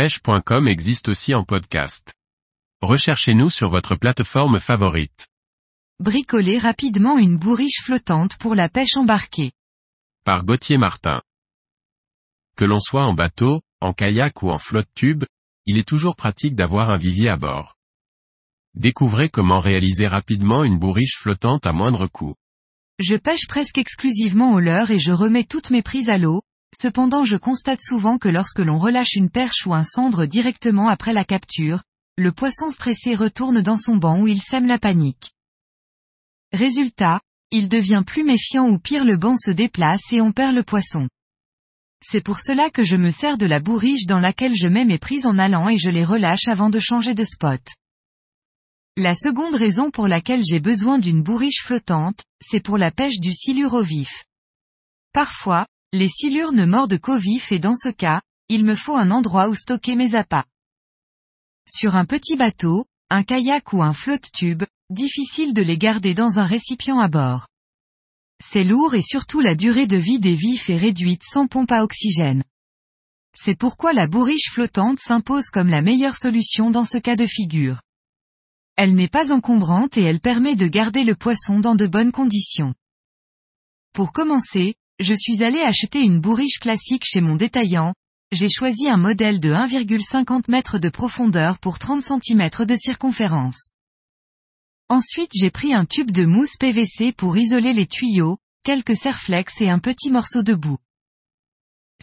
pêche.com existe aussi en podcast. Recherchez-nous sur votre plateforme favorite. Bricoler rapidement une bourriche flottante pour la pêche embarquée. Par Gauthier Martin. Que l'on soit en bateau, en kayak ou en flotte tube, il est toujours pratique d'avoir un vivier à bord. Découvrez comment réaliser rapidement une bourriche flottante à moindre coût. Je pêche presque exclusivement au leurre et je remets toutes mes prises à l'eau, cependant je constate souvent que lorsque l'on relâche une perche ou un cendre directement après la capture, le poisson stressé retourne dans son banc où il sème la panique. Résultat, il devient plus méfiant ou pire le banc se déplace et on perd le poisson. C'est pour cela que je me sers de la bourriche dans laquelle je mets mes prises en allant et je les relâche avant de changer de spot. La seconde raison pour laquelle j'ai besoin d'une bourriche flottante, c'est pour la pêche du silure au vif. Parfois, les silures ne mordent qu'au vif et dans ce cas, il me faut un endroit où stocker mes appâts. Sur un petit bateau, un kayak ou un flotte tube, difficile de les garder dans un récipient à bord. C'est lourd et surtout la durée de vie des vifs est réduite sans pompe à oxygène. C'est pourquoi la bourriche flottante s'impose comme la meilleure solution dans ce cas de figure. Elle n'est pas encombrante et elle permet de garder le poisson dans de bonnes conditions. Pour commencer, je suis allé acheter une bourriche classique chez mon détaillant, j'ai choisi un modèle de 1,50 m de profondeur pour 30 cm de circonférence. Ensuite j'ai pris un tube de mousse PVC pour isoler les tuyaux, quelques serflex et un petit morceau de boue.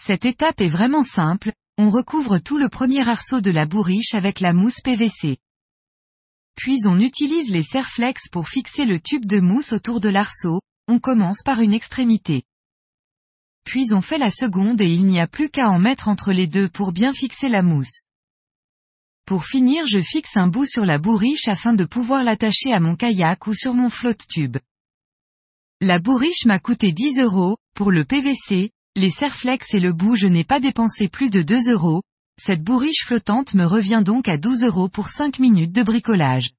Cette étape est vraiment simple, on recouvre tout le premier arceau de la bourriche avec la mousse PVC. Puis on utilise les serflex pour fixer le tube de mousse autour de l'arceau, on commence par une extrémité. Puis on fait la seconde et il n'y a plus qu'à en mettre entre les deux pour bien fixer la mousse. Pour finir je fixe un bout sur la bourriche afin de pouvoir l'attacher à mon kayak ou sur mon flotte tube. La bourriche m'a coûté 10 euros, pour le PVC, les serflex et le bout je n'ai pas dépensé plus de 2 euros, cette bourriche flottante me revient donc à 12 euros pour 5 minutes de bricolage.